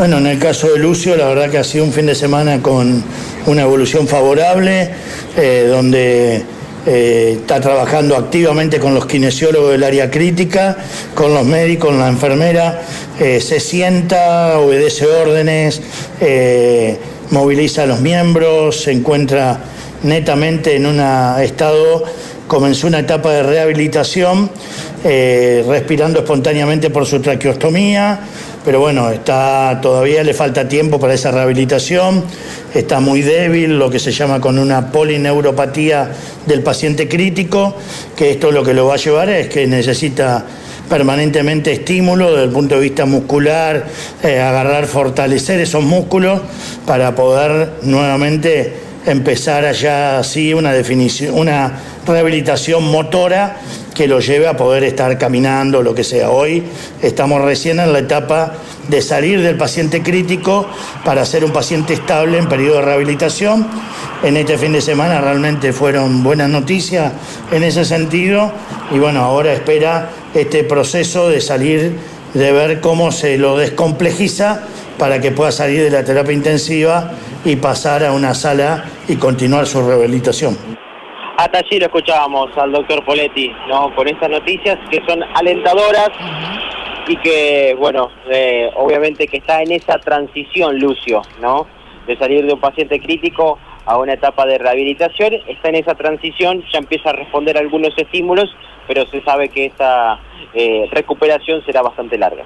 Bueno, en el caso de Lucio, la verdad que ha sido un fin de semana con una evolución favorable, eh, donde eh, está trabajando activamente con los kinesiólogos del área crítica, con los médicos, con la enfermera, eh, se sienta, obedece órdenes, moviliza a los miembros, se encuentra netamente en un estado, comenzó una etapa de rehabilitación, respirando espontáneamente por su traqueostomía pero bueno, está, todavía le falta tiempo para esa rehabilitación, está muy débil, lo que se llama con una polineuropatía del paciente crítico, que esto lo que lo va a llevar es que necesita permanentemente estímulo desde el punto de vista muscular, eh, agarrar, fortalecer esos músculos para poder nuevamente empezar allá así una definición, una rehabilitación motora que lo lleve a poder estar caminando, lo que sea. Hoy estamos recién en la etapa de salir del paciente crítico para ser un paciente estable en periodo de rehabilitación. En este fin de semana realmente fueron buenas noticias en ese sentido y bueno, ahora espera este proceso de salir, de ver cómo se lo descomplejiza para que pueda salir de la terapia intensiva y pasar a una sala y continuar su rehabilitación. Hasta allí lo escuchábamos al doctor Poletti, ¿no? Con estas noticias que son alentadoras y que, bueno, eh, obviamente que está en esa transición, Lucio, ¿no? De salir de un paciente crítico a una etapa de rehabilitación, está en esa transición, ya empieza a responder algunos estímulos, pero se sabe que esta eh, recuperación será bastante larga.